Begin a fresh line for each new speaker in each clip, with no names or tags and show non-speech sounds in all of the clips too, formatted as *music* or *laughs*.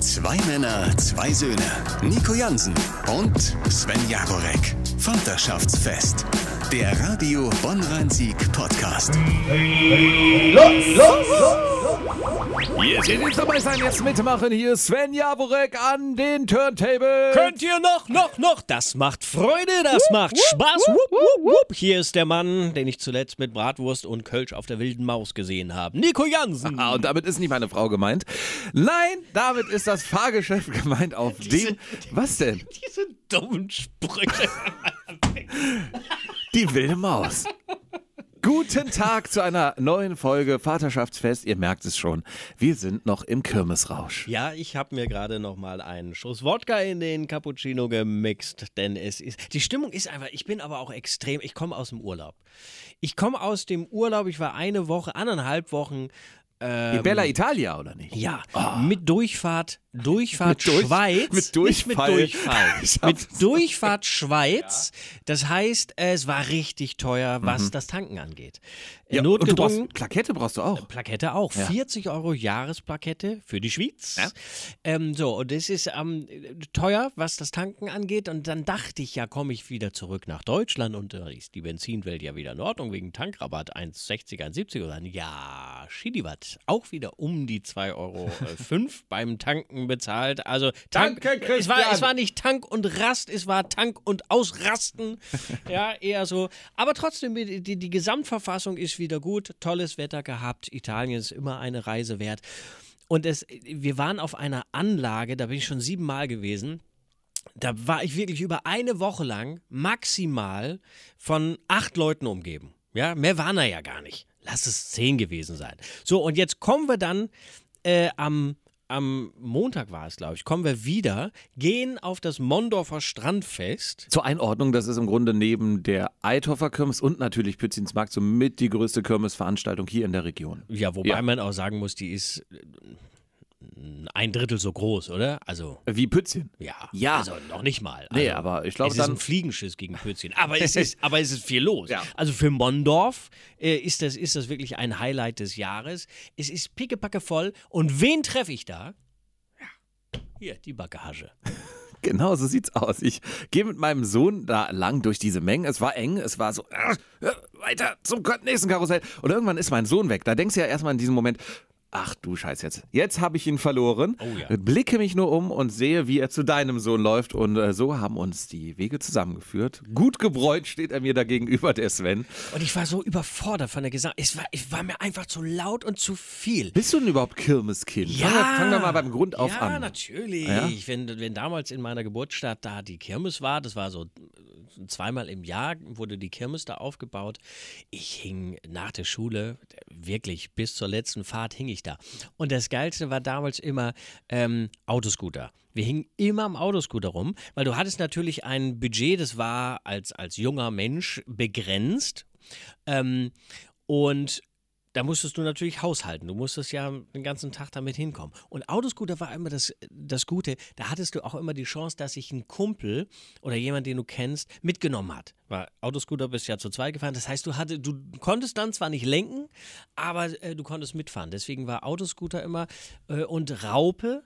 Zwei Männer, zwei Söhne. Nico Jansen und Sven Jagorek. Vaterschaftsfest. Der Radio Bonn-Rhein-Sieg Podcast.
Jetzt jetzt dabei sein, jetzt mitmachen. Hier ist Sven Jaborek an den Turntable.
Könnt ihr noch, noch, noch? Das macht Freude, das macht Spaß. Wupp, wupp, wupp. Hier ist der Mann, den ich zuletzt mit Bratwurst und Kölsch auf der wilden Maus gesehen habe. Nico Jansen.
Ah, und damit ist nicht meine Frau gemeint. Nein, damit ist das Fahrgeschäft *laughs* gemeint, auf dem. Was denn?
Diese dummen Sprüche. *laughs*
Die wilde Maus. Guten Tag zu einer neuen Folge Vaterschaftsfest. Ihr merkt es schon, wir sind noch im Kirmesrausch.
Ja, ich habe mir gerade noch mal einen Schuss Wodka in den Cappuccino gemixt, denn es ist die Stimmung ist einfach. Ich bin aber auch extrem. Ich komme aus dem Urlaub. Ich komme aus dem Urlaub. Ich war eine Woche, anderthalb Wochen. Ähm,
Die Bella Italia, oder nicht?
Ja, mit Durchfahrt, Durchfahrt
Mit Durch-
Schweiz.
mit Durchfall.
Nicht mit Durchfall. *laughs* Mit Durchfahrt Schweiz. Das heißt, es war richtig teuer, was das Tanken angeht.
Mhm. Ja, und
Notgedrungen.
brauchst, Plakette brauchst du auch.
Plakette auch.
Ja.
40 Euro Jahresplakette für die Schweiz.
Ja.
Ähm, so, und das ist ähm, teuer, was das Tanken angeht. Und dann dachte ich, ja, komme ich wieder zurück nach Deutschland und da ist die Benzinwelt ja wieder in Ordnung wegen Tankrabatt 1,60, 1,70 oder ja, Schidiwatt. Auch wieder um die 2,05 Euro fünf *laughs* beim Tanken bezahlt. Also Tank,
Danke,
es, war,
Christian.
es war nicht Tank und Rast, es war Tank und Ausrasten. *laughs* ja, eher so. Aber trotzdem, die, die, die Gesamtverfassung ist wieder gut. Tolles Wetter gehabt. Italien ist immer eine Reise wert. Und es, wir waren auf einer Anlage, da bin ich schon siebenmal gewesen. Da war ich wirklich über eine Woche lang maximal von acht Leuten umgeben. Ja, mehr waren da ja gar nicht. Lass es zehn gewesen sein. So, und jetzt kommen wir dann äh, am, am Montag war es, glaube ich, kommen wir wieder, gehen auf das Mondorfer Strandfest.
Zur Einordnung, das ist im Grunde neben der Eithoffer Kirmes und natürlich Pützinsmarkt somit die größte Kirmesveranstaltung hier in der Region.
Ja, wobei
Ja.
man auch sagen muss, die ist ein Drittel so groß, oder? Also,
Wie Pützchen.
ja.
Ja.
Also noch nicht mal. Also,
Nee, aber ich glaube
es ist ein Fliegenschiss gegen Pützchen. Aber es ist, *laughs* aber es ist viel los.
Ja.
Also für Mondorf äh, ist, das, ist das wirklich ein Highlight des Jahres. Es ist pickepacke voll. Und wen treffe ich da? Ja, hier, die Bagage. *laughs*
Genau, so sieht's aus. Ich gehe mit meinem Sohn da lang durch diese Mengen. Es war eng, es war so, äh, weiter zum nächsten Karussell. Und irgendwann ist mein Sohn weg. Da denkst du ja erstmal in diesem Moment, ach du Scheiß jetzt. Jetzt habe ich ihn verloren.
Oh ja.
Blicke mich nur um und sehe, wie er zu deinem Sohn läuft. Und äh, so haben uns die Wege zusammengeführt. Gut gebräunt steht er mir da gegenüber, der Sven.
Und ich war so überfordert von der Gesang. Es war, es war mir einfach zu laut und zu viel.
Bist du denn überhaupt Kirmeskind? Fangen wir, fangen wir mal beim Grund auf
ja,
an.
natürlich.
Ja?
Wenn, wenn damals in meiner Geburtsstadt da die Kirmes war, das war so zweimal im Jahr, wurde die Kirmes da aufgebaut. Ich hing nach der Schule, wirklich bis zur letzten Fahrt hing ich da. Und das Geilste war damals immer ähm, Autoscooter. Wir hingen immer am Autoscooter rum, weil du hattest natürlich ein Budget, das war als, als junger Mensch begrenzt. Ähm, und da musstest du natürlich haushalten. Du musstest ja den ganzen Tag damit hinkommen. Und Autoscooter war immer das, das Gute. Da hattest du auch immer die Chance, dass sich ein Kumpel oder jemand, den du kennst, mitgenommen hat. Weil Autoscooter bist ja zu zweit gefahren. Das heißt, du, hatte, du konntest dann zwar nicht lenken, aber äh, du konntest mitfahren. Deswegen war Autoscooter immer äh, und Raupe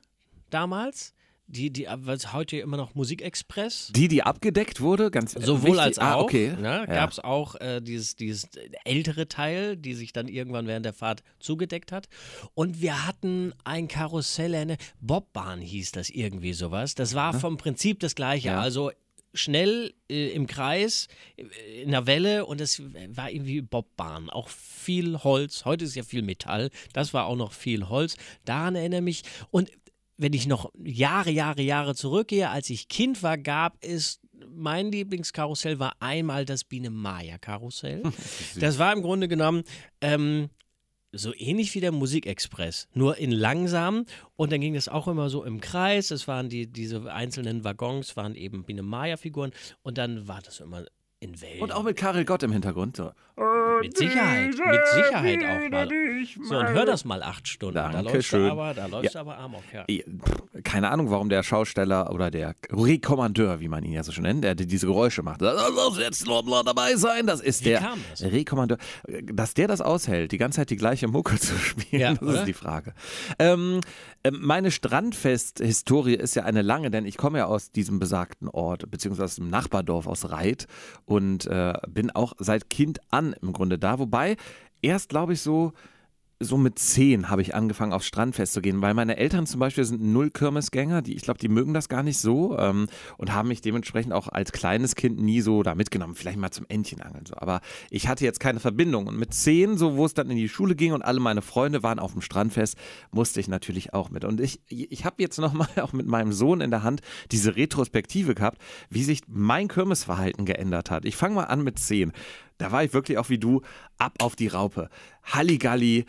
damals. Die, die, was heute immer noch Musikexpress.
Die, die abgedeckt wurde, ganz
Sowohl
wichtig.
als
Ah,
auch.
okay.
Ne,
Ja.
Gab es auch äh, dieses, dieses ältere Teil, die sich dann irgendwann während der Fahrt zugedeckt hat. Und wir hatten ein Karussell, eine Bobbahn hieß das irgendwie sowas. Das war vom Prinzip das gleiche.
Ja.
Also schnell äh, im Kreis, äh, in der Welle und es war irgendwie Bobbahn. Auch viel Holz. Heute ist ja viel Metall. Das war auch noch viel Holz. Daran erinnere mich. Und wenn ich noch Jahre, Jahre, Jahre zurückgehe, als ich Kind war, gab es mein Lieblingskarussell war einmal das Biene Maya Karussell. *laughs* Das war im Grunde genommen ähm, so ähnlich wie der Musikexpress, nur in langsam. Und dann ging das auch immer so im Kreis. Es waren die, diese einzelnen Waggons, waren eben Biene Maya-Figuren. Und dann war das immer in Wellen.
Und auch mit Karel Gott im Hintergrund. So. *laughs*
mit Sicherheit, mit Sicherheit auch mal. So, und hör das mal acht Stunden. da läufst du
Dankeschön.
aber, da läufst du aber amok, ja.
Ja, keine Ahnung, warum der Schausteller oder der Rekommandeur, wie man ihn ja so schon nennt, der diese Geräusche macht. Lass jetzt mal dabei sein. Das ist
Wie
der
kam das?
Rekommandeur. Dass der das aushält, die ganze Zeit die gleiche Mucke *laughs* zu spielen,
Ja,
das
oder?
ist die Frage. Ähm, ähm, meine Strandfest-Historie ist ja eine lange, denn ich komme ja aus diesem besagten Ort, beziehungsweise aus dem Nachbardorf aus Reit und äh, bin auch seit Kind an im Grunde da. Wobei erst, glaube ich, so so mit zehn habe ich angefangen, aufs Strandfest zu gehen, weil meine Eltern zum Beispiel sind null Kirmesgänger, die, ich glaube, die mögen das gar nicht so ähm, und haben mich dementsprechend auch als kleines Kind nie so da mitgenommen, vielleicht mal zum Entchenangeln so. Aber ich hatte jetzt keine Verbindung und mit zehn, so wo es dann in die Schule ging und alle meine Freunde waren auf dem Strandfest, musste ich natürlich auch mit. Und ich, ich habe jetzt nochmal *laughs* auch mit meinem Sohn in der Hand diese Retrospektive gehabt, wie sich mein Kirmesverhalten geändert hat. Ich fange mal an mit zehn. Da war ich wirklich auch wie du, ab auf die Raupe. Halligalli,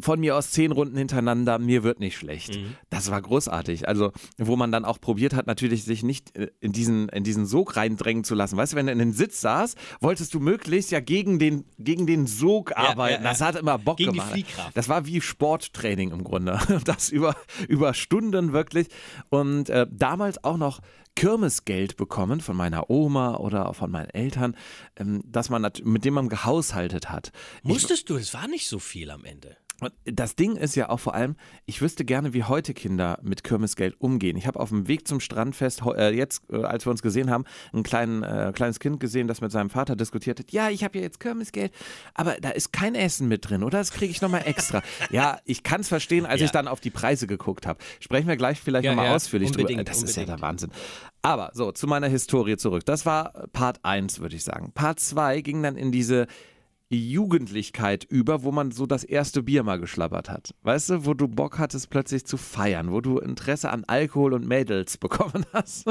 von mir aus zehn Runden hintereinander, mir wird nicht schlecht. Das war großartig. Also, wo man dann auch probiert hat, natürlich sich nicht äh, in diesen, in diesen Sog reindrängen zu lassen. Weißt du, wenn du in den Sitz saß, wolltest du möglichst ja gegen den, gegen den Sog arbeiten.
ja, ja.
Das hat immer Bock
Gegen die
gemacht.
Fliehkraft.
Das war wie Sporttraining im Grunde. *laughs* Das über, über Stunden wirklich. Und äh, damals auch noch Kirmesgeld bekommen von meiner Oma oder von meinen Eltern, ähm, dass man mit dem man gehaushaltet hat. Ich,
Musstest du, es war nicht so viel am Ende.
und das Ding ist ja auch vor allem, ich wüsste gerne, wie heute Kinder mit Kirmesgeld umgehen. Ich habe auf dem Weg zum Strandfest, äh, jetzt, äh, als wir uns gesehen haben, ein kleinen, äh, kleines Kind gesehen, das mit seinem Vater diskutiert hat. Ja, ich habe ja jetzt Kirmesgeld, aber da ist kein Essen mit drin, oder? Das kriege ich nochmal extra. *laughs* ja, ich kann es verstehen, als
Ja.
ich dann auf die Preise geguckt habe. Sprechen wir gleich vielleicht
Ja,
nochmal
ja,
ausführlich drüber.
unbedingt,
Das ist ja der
unbedingt.
Wahnsinn. Aber so, zu meiner Historie zurück. Das war Part 1, würde ich sagen. Part 2 ging dann in diese Jugendlichkeit über, wo man so das erste Bier mal geschlabbert hat. Weißt du, wo du Bock hattest, plötzlich zu feiern, wo du Interesse an Alkohol und Mädels *laughs* bekommen hast.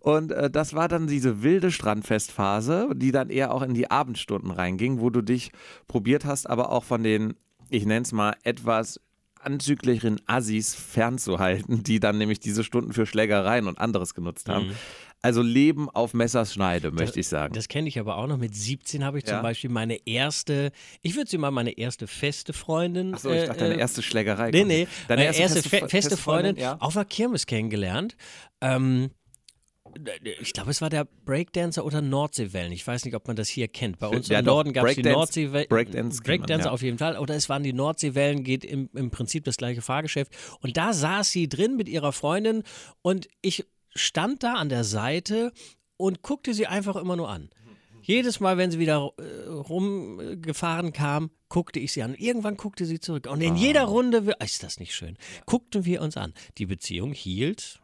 Und äh, das war dann diese wilde Strandfestphase, die dann eher auch in die Abendstunden reinging, wo du dich probiert hast, aber auch von den, ich nenne es mal, etwas anzüglicheren Assis fernzuhalten, die dann nämlich diese Stunden für Schlägereien und anderes genutzt haben. Also Leben auf Messers Schneide, möchte ich sagen.
Das kenne ich aber auch noch. Mit 17 habe ich
Ja.
zum Beispiel meine erste, ich würde sie mal meine erste feste Freundin.
Achso, ich dachte, deine
äh,
erste Schlägerei.
Nee, nee.
Deine
Meine erste, fe feste, Freundin,
ja.
auf der Kirmes kennengelernt. Ähm, ich glaube, es war der Breakdancer oder Nordseewellen. Ich weiß nicht, ob man das hier kennt. Bei uns
Ja,
im
doch.
Norden gab es die Nordseewellen.
Breakdance kennt man,
Breakdancer
ja.
auf jeden Fall. Oder es waren die Nordseewellen, geht im, im Prinzip das gleiche Fahrgeschäft. Und da saß sie drin mit ihrer Freundin und ich stand da an der Seite und guckte sie einfach immer nur an. Jedes Mal, wenn sie wieder äh, rumgefahren kam, guckte ich sie an. Irgendwann guckte sie zurück. Und in jeder Runde, ist das nicht schön, guckten wir uns an. Die Beziehung hielt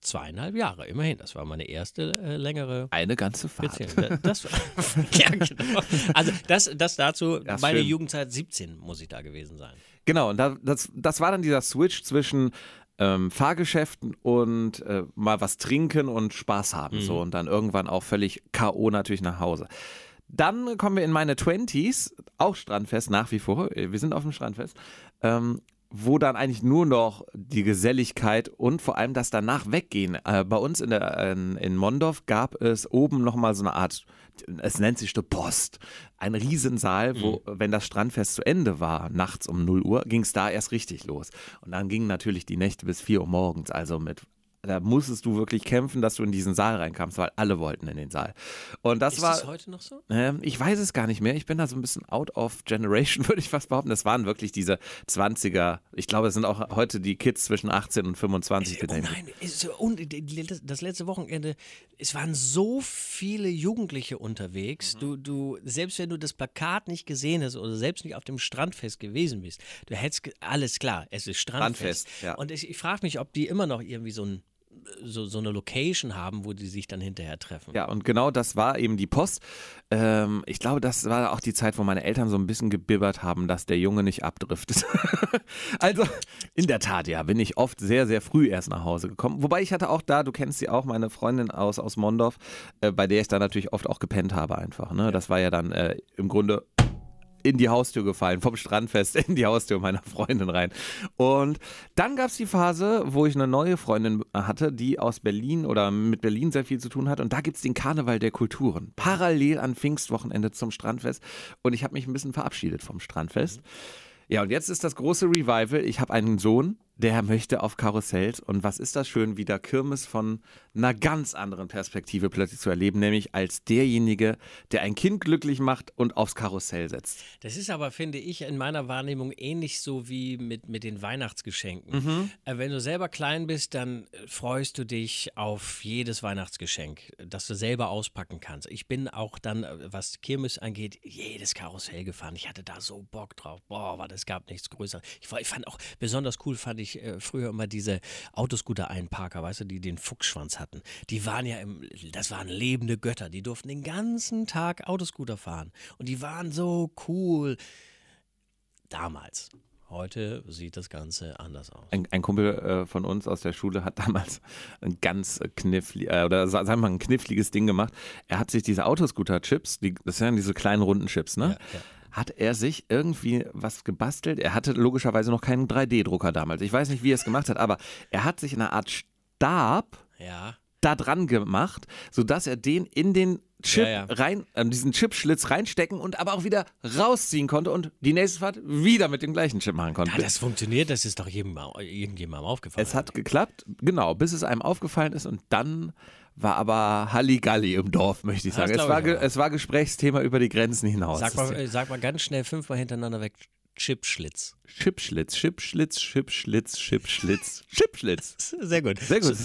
zweieinhalb Jahre, immerhin. Das war meine erste äh, längere
Eine ganze Fahrt.
Beziehung. Da- Das, *laughs* *laughs* ja, genau. Also das, das dazu,
Ja,
meine
schön.
Jugendzeit 17 muss ich da gewesen sein.
Genau, und da, das, das war dann dieser Switch zwischen ähm, Fahrgeschäften und äh, mal was trinken und Spaß haben. So und dann irgendwann auch völlig K.O. natürlich nach Hause. Dann kommen wir in meine 20s, auch Strandfest nach wie vor. Wir sind auf dem Strandfest. Ähm, wo dann eigentlich nur noch die Geselligkeit und vor allem das danach weggehen. Äh, bei uns in, der, in, in Mondorf gab es oben nochmal so eine Art, es nennt sich die Post, ein Riesensaal, wo, wenn das Strandfest zu Ende war, nachts um 0 Uhr, ging es da erst richtig los. Und dann gingen natürlich die Nächte bis 4 Uhr morgens, also mit da musstest du wirklich kämpfen, dass du in diesen Saal reinkamst, weil alle wollten in den Saal. Und das
Ist
war.
das heute noch so?
Ähm, ich weiß es gar nicht mehr. Ich bin da so ein bisschen out of generation, *laughs* würde ich fast behaupten. Das waren wirklich diese 20er. Ich glaube, es sind auch heute die Kids zwischen 18 und 25. die
Oh nein, es- und das letzte Wochenende, es waren so viele Jugendliche unterwegs.
Mhm.
Du, du, selbst wenn du das Plakat nicht gesehen hast oder selbst nicht auf dem Strandfest gewesen bist, du hättest alles klar, es ist Strandfest.
Strandfest, ja.
Und ich, ich frage mich, ob die immer noch irgendwie so ein so, so eine Location haben, wo die sich dann hinterher treffen.
Ja, und genau das war eben die Post. Ähm, ich glaube, das war auch die Zeit, wo meine Eltern so ein bisschen gebibbert haben, dass der Junge nicht abdriftet. *laughs* also, in der Tat, ja, bin ich oft sehr, sehr früh erst nach Hause gekommen. Wobei ich hatte auch da, du kennst sie auch, meine Freundin aus, aus Mondorf, äh, bei der ich da natürlich oft auch gepennt habe einfach. Ne? Das war ja dann äh, im Grunde in die Haustür gefallen, vom Strandfest in die Haustür meiner Freundin rein. Und dann gab es die Phase, wo ich eine neue Freundin hatte, die aus Berlin oder mit Berlin sehr viel zu tun hat. Und da gibt es den Karneval der Kulturen. Parallel an Pfingstwochenende zum Strandfest. Und ich habe mich ein bisschen verabschiedet vom Strandfest. Ja, und jetzt ist das große Revival. Ich habe einen Sohn der möchte auf Karussells. Und was ist das schön, wieder Kirmes von einer ganz anderen Perspektive plötzlich zu erleben, nämlich als derjenige, der ein Kind glücklich macht und aufs Karussell setzt.
Das ist aber, finde ich, in meiner Wahrnehmung ähnlich so wie mit, mit den Weihnachtsgeschenken.
Mhm.
Äh, wenn du selber klein bist, dann äh, freust du dich auf jedes Weihnachtsgeschenk, das du selber auspacken kannst. Ich bin auch dann, äh, was Kirmes angeht, jedes Karussell gefahren. Ich hatte da so Bock drauf. Boah, war das gab nichts Größeres. Ich, fand auch, besonders cool fand ich äh, früher immer diese Autoscooter-Einparker, weißt du, die den Fuchsschwanz hatten. Die waren ja im, das waren lebende Götter. Die durften den ganzen Tag Autoscooter fahren. Und die waren so cool. Damals. Heute sieht das Ganze anders aus.
Ein, ein Kumpel äh, von uns aus der Schule hat *laughs* damals ein ganz kniffli äh, oder sa- sagen wir mal ein kniffliges Ding gemacht. Er hat sich diese Autoscooter-Chips, die, das sind ja diese kleinen runden Chips, ne?
ja.
Hat er sich irgendwie was gebastelt? Er hatte logischerweise noch keinen 3D-Drucker damals. Ich weiß nicht, wie er es gemacht hat, aber er hat sich eine Art Stab
Ja.
da dran gemacht, sodass er den in den Chip
Ja, ja.
rein, äh, diesen Chipschlitz reinstecken und aber auch wieder rausziehen konnte und die nächste Fahrt wieder mit dem gleichen Chip machen konnte.
Ja, das funktioniert, das ist doch jedem, irgendjemandem aufgefallen.
Es hat geklappt, genau, bis es einem aufgefallen ist und dann war aber Halligalli im Dorf, möchte ich sagen. Es war,
ich
es war Gesprächsthema über die Grenzen hinaus.
sag, mal, äh, sag mal ganz schnell fünfmal hintereinander weg. Chipschlitz.
Chipschlitz, Chipschlitz, Chipschlitz, Chipschlitz, *laughs* Chipschlitz.
Sehr gut.
Sehr gut.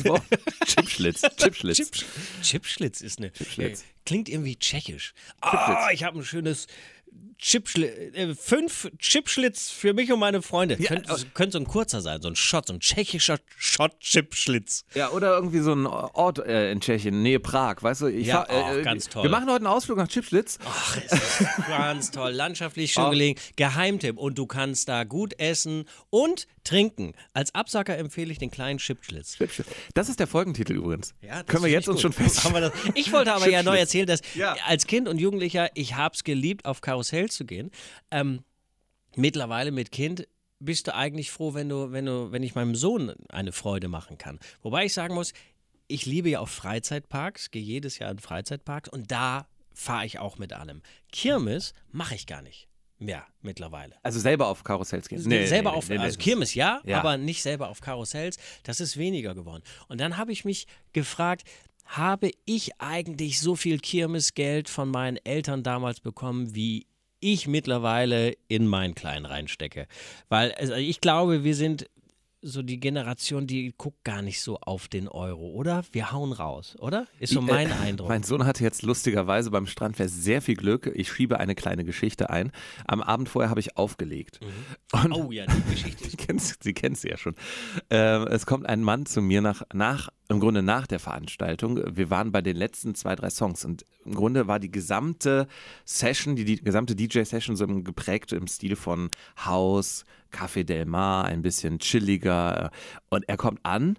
Chipschlitz, *laughs* Chipschlitz.
Chip, Chipschlitz ist eine.
Chipschlitz.
Äh, klingt irgendwie tschechisch. Ah, ich habe ein schönes Chipschlitz. Äh, fünf Chipschlitz für mich und meine Freunde.
Ja,
könnte, könnte so ein kurzer sein, so ein Shot, so ein tschechischer Shot-Chipschlitz.
Ja, oder irgendwie so ein Ort äh, in Tschechien, Nähe Prag, weißt du? Ich
Ja,
fahr-
auch ganz toll.
Wir machen heute einen Ausflug nach Chipschlitz.
Ach, es ist *laughs* ganz toll. Landschaftlich schön gelegen. Geheimtipp. Und du kannst da gut essen und trinken. Als Absacker empfehle ich den kleinen Chipschlitz.
Chipschlitz. Das ist der Folgentitel übrigens.
Ja,
Können wir jetzt uns schon fest.
Haben wir das- Ich wollte aber ja neu erzählen, dass
Ja.
als Kind und Jugendlicher, ich habe es geliebt, auf Karussell zu gehen. Ähm, mittlerweile mit Kind bist du eigentlich froh, wenn du, wenn du, wenn ich meinem Sohn eine Freude machen kann. Wobei ich sagen muss, ich liebe ja auch Freizeitparks, gehe jedes Jahr in Freizeitparks und da fahre ich auch mit allem. Kirmes mache ich gar nicht mehr mittlerweile.
Also selber auf Karussells gehen.
selber
nee,
auf,
nee, nee,
also Kirmes ja,
Ja.
aber nicht selber auf Karussells. Das ist weniger geworden. Und dann habe ich mich gefragt, habe ich eigentlich so viel Kirmesgeld von meinen Eltern damals bekommen, wie ich mittlerweile in meinen Kleinen reinstecke? Weil also ich glaube, wir sind so die Generation, die guckt gar nicht so auf den Euro, oder? Wir hauen raus, oder? Ist so mein
Äh,
Eindruck.
Mein Sohn hatte jetzt lustigerweise beim Strandfest sehr viel Glück. Ich schiebe eine kleine Geschichte ein. Am Abend vorher habe ich aufgelegt. Und
oh ja, die Geschichte *laughs*
Sie
ist
kennt, sie kennt sie ja schon. Ähm, es kommt ein Mann zu mir nach, nach, im Grunde nach der Veranstaltung. Wir waren bei den letzten zwei, drei Songs und im Grunde war die gesamte Session, die, die gesamte DJ-Session so geprägt im Stil von House, Café Del Mar, ein bisschen chilliger. Und er kommt an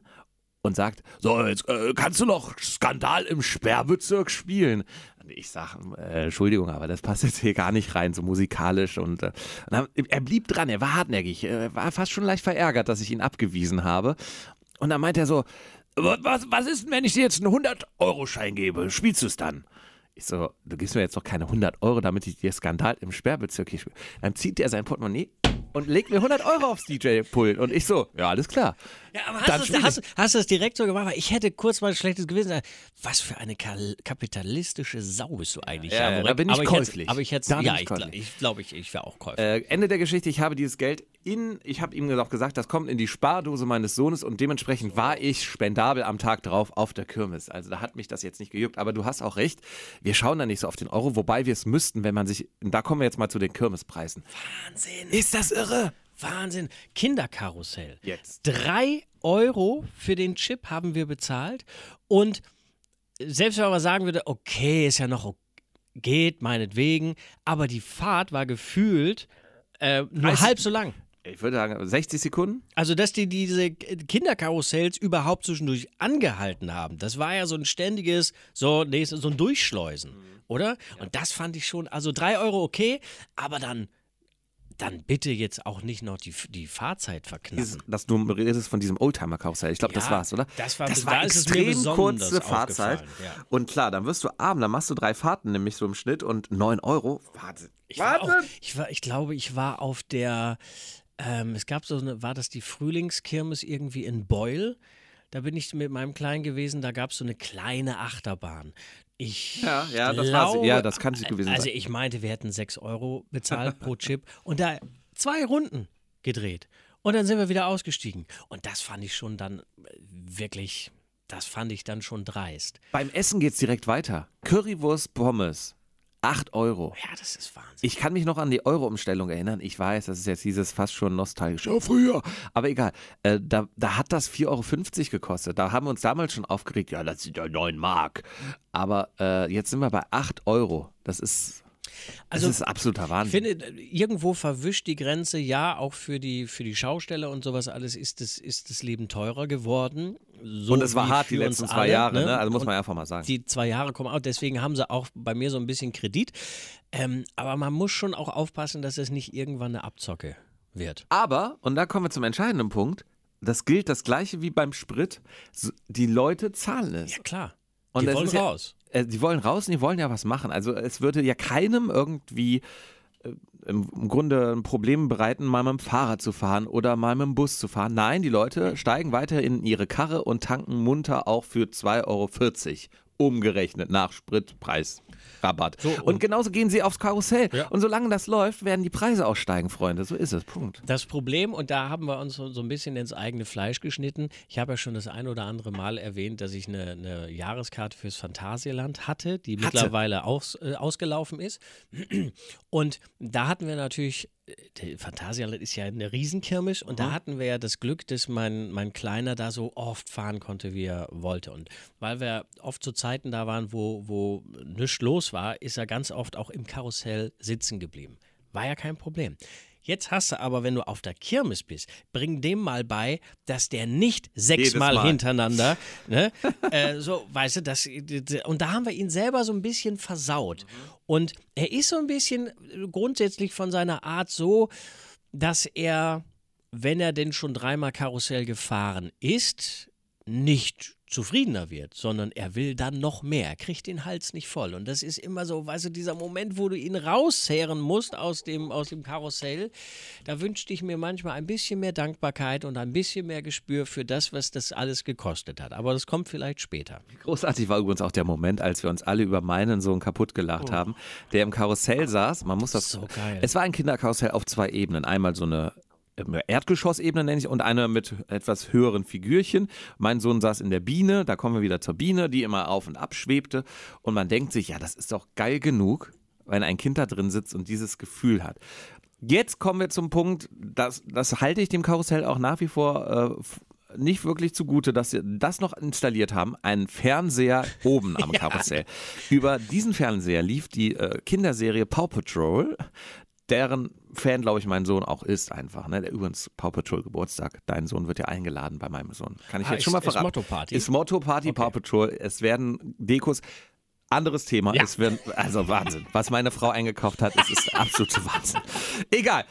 und sagt, so, jetzt äh, kannst du noch Skandal im Sperrbezirk spielen. Ich sage, äh, Entschuldigung, aber das passt jetzt hier gar nicht rein, so musikalisch. Und, äh, und er blieb dran, er war hartnäckig, er war fast schon leicht verärgert, dass ich ihn abgewiesen habe. Und dann meint er so, was, was ist denn, wenn ich dir jetzt einen 100-Euro-Schein gebe? Spielst du es dann? Ich so, du gibst mir jetzt doch keine 100 Euro, damit ich dir Skandal im Sperrbezirk hier spiele. Dann zieht er sein Portemonnaie und legt mir 100 Euro aufs DJ-Pult. Und ich so, ja, alles klar.
Ja, aber
Dann
hast, du, hast, hast du das direkt so gemacht? Weil ich hätte kurz mal ein schlechtes Gewissen. Was für eine kapitalistische Sau bist du eigentlich?
Ja, ja,
Jaworek?
da bin ich
aber
käuflich.
Jetzt, aber ich hätte, ja,
ich
ich, gla-
käuflich.
ich glaube, ich, ich wäre auch käuflich.
Äh, Ende der Geschichte, ich habe dieses Geld in, ich habe ihm auch gesagt, das kommt in die Spardose meines Sohnes und dementsprechend war ich spendabel am Tag drauf auf der Kirmes. Also da hat mich das jetzt nicht gejuckt, aber du hast auch recht, wir schauen da nicht so auf den Euro, wobei wir es müssten, wenn man sich, da kommen wir jetzt mal zu den Kirmespreisen.
Wahnsinn.
Ist das irre?
Wahnsinn. Kinderkarussell.
Jetzt.
Drei Euro für den Chip haben wir bezahlt. Und selbst wenn man sagen würde, okay, ist ja noch ok- geht, meinetwegen, aber die Fahrt war gefühlt äh, nur
30
halb so lang.
Ich würde sagen, 60 Sekunden?
Also, dass die diese Kinderkarussells überhaupt zwischendurch angehalten haben, das war ja so ein ständiges, so, nächstes, so ein Durchschleusen, oder? Und das fand ich schon, also drei Euro okay, aber dann, dann bitte jetzt auch nicht noch die, die Fahrzeit verknappen.
dass du redest von diesem Oldtimer-Karussell. Ich glaube, das
Ja,
war's, oder?
das war-
das
da
war
mir
extrem kurze Fahrzeit.
ja.
Und klar, dann wirst du arm, dann machst du drei Fahrten, nämlich so im Schnitt und 9 Euro. Warte.
Ich, war auch, ich, war, ich glaube, ich war auf der ähm, es gab so eine, war das die Frühlingskirmes irgendwie in Beul? Da bin ich mit meinem Kleinen gewesen, da gab es so eine kleine Achterbahn. Ich
Ja, ja, das
glaube.
Ja, das kann sie gewesen
Also
sein.
ich meinte, wir hätten 6 Euro bezahlt pro Chip *laughs* und da zwei Runden gedreht. Und dann sind wir wieder ausgestiegen. Und das fand ich schon dann äh, wirklich, das fand ich dann schon dreist.
Beim Essen geht's direkt weiter. Currywurst Pommes. 8 Euro.
Ja, das ist Wahnsinn.
Ich kann mich noch an die Euro-Umstellung erinnern. Ich weiß, das ist jetzt dieses fast schon nostalgisch. Ja, früher. Aber egal. Äh, da, da hat das 4,50 Euro gekostet. Da haben wir uns damals schon aufgeregt. Ja, das sind ja 9 Mark. Aber äh, jetzt sind wir bei 8 Euro. Das ist,
Also,
das ist absoluter
Ich
Wahnsinn.
finde, irgendwo verwischt die Grenze, ja, auch für die, für die Schausteller und sowas alles ist das, ist das Leben teurer geworden. So
Und es war hart die letzten zwei
alle,
Jahre. Ne? Also muss man einfach mal sagen.
Die zwei Jahre kommen auch, deswegen haben sie auch bei mir so ein bisschen Kredit. Ähm, aber man muss schon auch aufpassen, dass es nicht irgendwann eine Abzocke wird.
Aber, und da kommen wir zum entscheidenden Punkt, das gilt das gleiche wie beim Sprit. Die Leute zahlen es.
Ja, klar.
Und
die wollen
ja-
raus.
Äh, die wollen raus und die wollen ja was machen. Also es würde ja keinem irgendwie äh, im, im Grunde ein Problem bereiten, mal mit dem Fahrrad zu fahren oder mal mit dem Bus zu fahren. Nein, die Leute steigen weiter in ihre Karre und tanken munter auch für 2,40 Euro umgerechnet nach Spritpreis. Rabatt.
So,
und,
und-
genauso gehen sie aufs Karussell.
Ja.
Und solange das läuft, werden die Preise auch steigen, Freunde. So ist es. Punkt.
Das Problem, und da haben wir uns so, so ein bisschen ins eigene Fleisch geschnitten. Ich habe ja schon das ein oder andere Mal erwähnt, dass ich eine, eine Jahreskarte fürs Phantasialand hatte, die
Hatte.
mittlerweile aus, äh, ausgelaufen ist. Und da hatten wir natürlich, Phantasialand ist ja eine Riesenkirmes und da hatten wir ja das Glück, dass mein, mein Kleiner da so oft fahren konnte, wie er wollte. Und weil wir oft zu Zeiten da waren, wo, wo nichts los war, ist er ganz oft auch im Karussell sitzen geblieben. War ja kein Problem. Jetzt hast du aber, wenn du auf der Kirmes bist, bring dem mal bei, dass der nicht sechsmal
Mal.
hintereinander, *laughs* ne, äh, so, weißt du, das, und da haben wir ihn selber so ein bisschen versaut. Und er ist so ein bisschen grundsätzlich von seiner Art so, dass er, wenn er denn schon dreimal Karussell gefahren ist, nicht zufriedener wird, sondern er will dann noch mehr. Er kriegt den Hals nicht voll. Und das ist immer so, weißt du, dieser Moment, wo du ihn rauszehren musst aus dem, aus dem Karussell, da wünschte ich mir manchmal ein bisschen mehr Dankbarkeit und ein bisschen mehr Gespür für das, was das alles gekostet hat. Aber das kommt vielleicht später.
Großartig war übrigens auch der Moment, als wir uns alle über meinen Sohn kaputt gelacht haben, der im Karussell saß. Man muss das.
So geil.
Es war ein Kinderkarussell auf zwei Ebenen. Einmal so eine Erdgeschossebene nenne ich und eine mit etwas höheren Figürchen. Mein Sohn saß in der Biene, da kommen wir wieder zur Biene, die immer auf und ab schwebte und man denkt sich, ja, das ist doch geil genug, wenn ein Kind da drin sitzt und dieses Gefühl hat. Jetzt kommen wir zum Punkt, das, das halte ich dem Karussell auch nach wie vor äh, nicht wirklich zugute, dass sie das noch installiert haben, einen Fernseher oben am *laughs* Karussell. Über diesen Fernseher lief die äh, Kinderserie Paw Patrol, deren Fan, glaube ich, mein Sohn auch ist einfach. Ne? Der übrigens Paw Patrol Geburtstag. Dein Sohn wird ja eingeladen bei meinem Sohn. Kann ich
Ah,
jetzt
ist-
schon mal
ist
verraten.
Motto-Party?
Ist Motto Party Paw Patrol. Es werden Dekos. Anderes Thema.
Ja.
Es werden, also Wahnsinn. Was meine Frau eingekauft hat, es ist absolute Wahnsinn. Egal.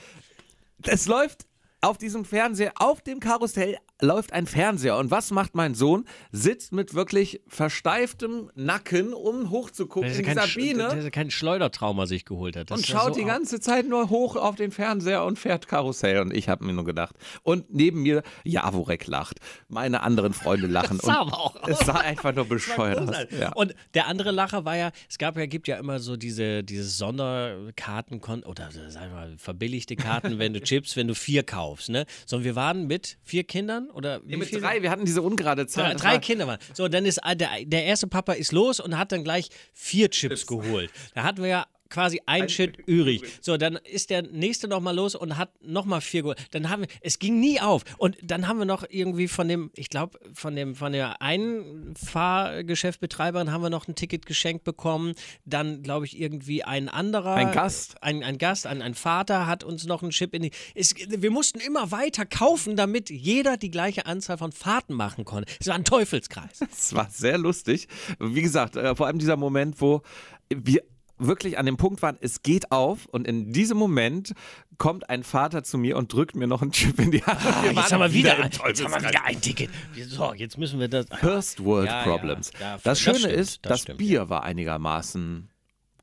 Es läuft auf diesem Fernseher, auf dem Karussell läuft ein Fernseher. Und was macht mein Sohn? Sitzt mit wirklich versteiftem Nacken, um hochzugucken
Dass
in
kein,
Biene.
dass er kein Schleudertrauma sich geholt hat. Das
Und schaut
so
die ganze Zeit nur hoch auf den Fernseher und fährt Karussell. Und ich habe mir nur gedacht. Und neben mir Javorek lacht. Meine anderen Freunde *laughs* lachen.
Das sah aber auch
Es sah einfach nur bescheuert aus. Ja.
Und der andere Lacher war ja, es gab ja, gibt ja immer so diese, diese Sonderkarten oder sagen wir mal verbilligte Karten, wenn du *laughs* Chips, wenn du vier kaufst, ne? So, wir waren mit vier Kindern oder wie
Nee, mit
viele?
drei, wir hatten diese ungerade Zahl.
Drei, drei Kinder waren. So, dann ist ein- der, der erste Papa ist los und hat dann gleich vier Chips geholt. Da hatten wir ja quasi ein Chip übrig. So, dann ist der nächste nochmal los und hat nochmal vier geholt. Dann haben wir, es ging nie auf. Und dann haben wir noch irgendwie von dem, ich glaube, von dem, von der einen Fahrgeschäftbetreiberin haben wir noch ein Ticket geschenkt bekommen. Dann, glaube ich, irgendwie ein anderer.
Ein Gast.
Ein, ein Gast, ein, ein Vater hat uns noch einen Chip in die. Es, wir mussten immer weiter kaufen, damit jeder die gleiche Anzahl von Fahrten machen konnte. Es war ein Teufelskreis. *laughs*
Es war sehr lustig. Wie gesagt, äh, vor allem dieser Moment, wo wir wirklich an dem Punkt waren, es geht auf und in diesem Moment kommt ein Vater zu mir und drückt mir noch einen Chip in die Hand. Und wir
Ah, jetzt haben wir wieder, ein, jetzt haben wir wieder ein Ticket. So, jetzt müssen wir das.
First World
Ja, ja,
Problems.
ja,
das
das
Schöne
stimmt,
ist,
das
das, Bier war einigermaßen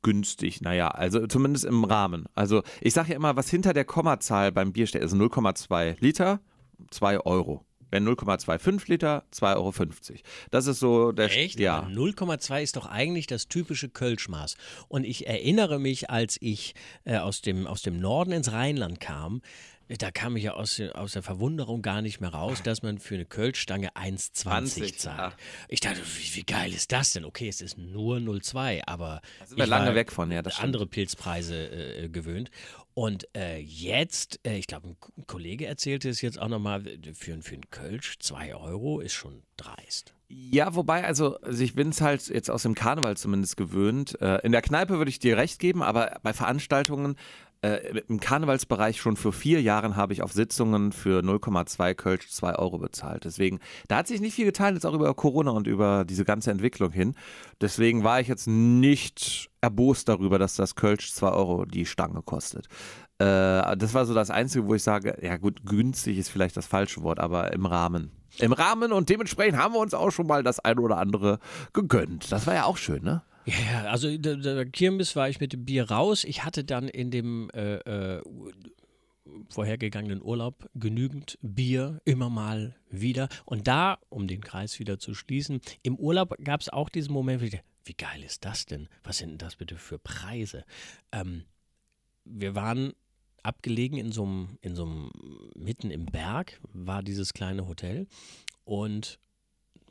günstig. Naja, also zumindest im Rahmen. Also ich sage ja immer, was hinter der Kommazahl beim Bier steht, ist 0,2 Liter, 2 Euro. Wenn 0,25 Liter, 2,50 Euro. Das ist so der
Echt?
Ja.
Aber 0,2 ist doch eigentlich das typische Kölschmaß. Und ich erinnere mich, als ich äh, aus, dem, aus dem Norden ins Rheinland kam, da kam ich ja aus, aus der Verwunderung gar nicht mehr raus, dass man für eine Kölschstange 1,20
20,
zahlt.
ja.
Ich dachte, wie, wie geil ist das denn? Okay, es ist nur 0,2, aber
sind wir lange weg von, ja, das
andere Pilzpreise äh, gewöhnt. Und äh, jetzt, äh, ich glaube, ein Kollege erzählte es jetzt auch nochmal, für, für einen Kölsch 2 Euro ist schon dreist.
Ja, wobei, also, also ich bin es halt jetzt aus dem Karneval zumindest gewöhnt. Äh, in der Kneipe würde ich dir recht geben, aber bei Veranstaltungen äh, im Karnevalsbereich schon vor vier Jahren habe ich auf Sitzungen für 0,2 Kölsch 2 Euro bezahlt. Deswegen, da hat sich nicht viel getan, jetzt auch über Corona und über diese ganze Entwicklung hin. Deswegen war ich jetzt nicht erbost darüber, dass das Kölsch 2 Euro die Stange kostet. Äh, das war so das Einzige, wo ich sage, ja gut, günstig ist vielleicht das falsche Wort, aber im Rahmen. Im Rahmen und dementsprechend haben wir uns auch schon mal das eine oder andere gegönnt. Das war ja auch schön, ne?
Ja, ja, also der, der Kirmes war ich mit dem Bier raus. Ich hatte dann in dem äh, äh, vorhergegangenen Urlaub genügend Bier, immer mal wieder. Und da, um den Kreis wieder zu schließen, im Urlaub gab es auch diesen Moment, dachte, wie geil ist das denn? Was sind denn das bitte für Preise? Ähm, wir waren abgelegen in so einem, in so einem, mitten im Berg war dieses kleine Hotel und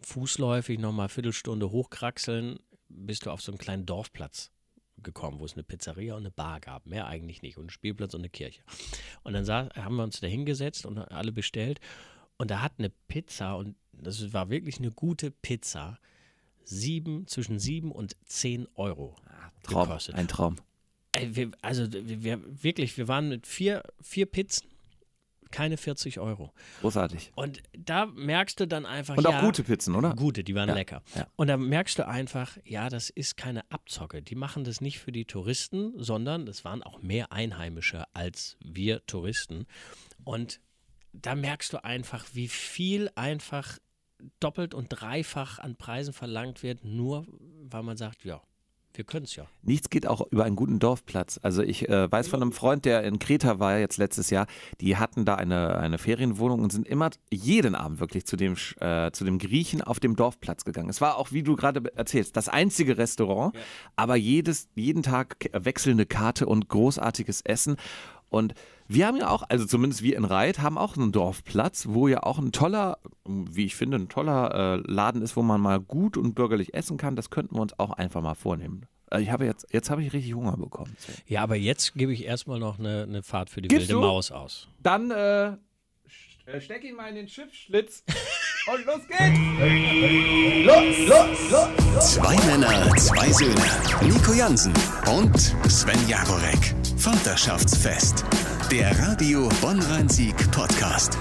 fußläufig nochmal Viertelstunde hochkraxeln, bist du auf so einen kleinen Dorfplatz gekommen, wo es eine Pizzeria und eine Bar gab. Mehr eigentlich nicht. Und einen Spielplatz und eine Kirche. Und dann sah, haben wir uns da hingesetzt und alle bestellt. Und da hat eine Pizza, und das war wirklich eine gute Pizza, sieben, zwischen sieben und zehn Euro
Traum,
gekostet.
ein Traum.
Ey, wir, also wir, wirklich, wir waren mit vier, vier Pizzen, keine 40 Euro.
Großartig.
Und da merkst du dann einfach,
Und
ja,
auch gute Pizzen, oder?
Gute, die waren
Ja,
lecker.
ja.
Und da merkst du einfach, ja, das ist keine Abzocke. Die machen das nicht für die Touristen, sondern das waren auch mehr Einheimische als wir Touristen. Und da merkst du einfach, wie viel einfach doppelt und dreifach an Preisen verlangt wird, nur weil man sagt, ja, wir können es ja.
Nichts geht auch über einen guten Dorfplatz. Also ich äh, weiß von einem Freund, der in Kreta war jetzt letztes Jahr, die hatten da eine, eine Ferienwohnung und sind immer jeden Abend wirklich zu dem, äh, zu dem Griechen auf dem Dorfplatz gegangen. Es war auch, wie du gerade erzählst, das einzige Restaurant, aber jedes, jeden Tag wechselnde Karte und großartiges Essen. Und wir haben ja auch, also zumindest wir in Reit, haben auch einen Dorfplatz, wo ja auch ein toller, wie ich finde, ein toller äh, Laden ist, wo man mal gut und bürgerlich essen kann. Das könnten wir uns auch einfach mal vornehmen. Äh, Ich habe jetzt, jetzt habe ich richtig Hunger bekommen.
Ja, aber jetzt gebe ich erstmal noch eine, eine Fahrt für die
Gibst
wilde
du?
Maus aus.
Dann äh, steck ihn mal in den Schiffsschlitz *laughs* und los geht's!
Zwei Männer, zwei Söhne. Nico Jansen und Sven Jagorek. Vaterschaftsfest. Der Radio Bonn-Rhein-Sieg Podcast.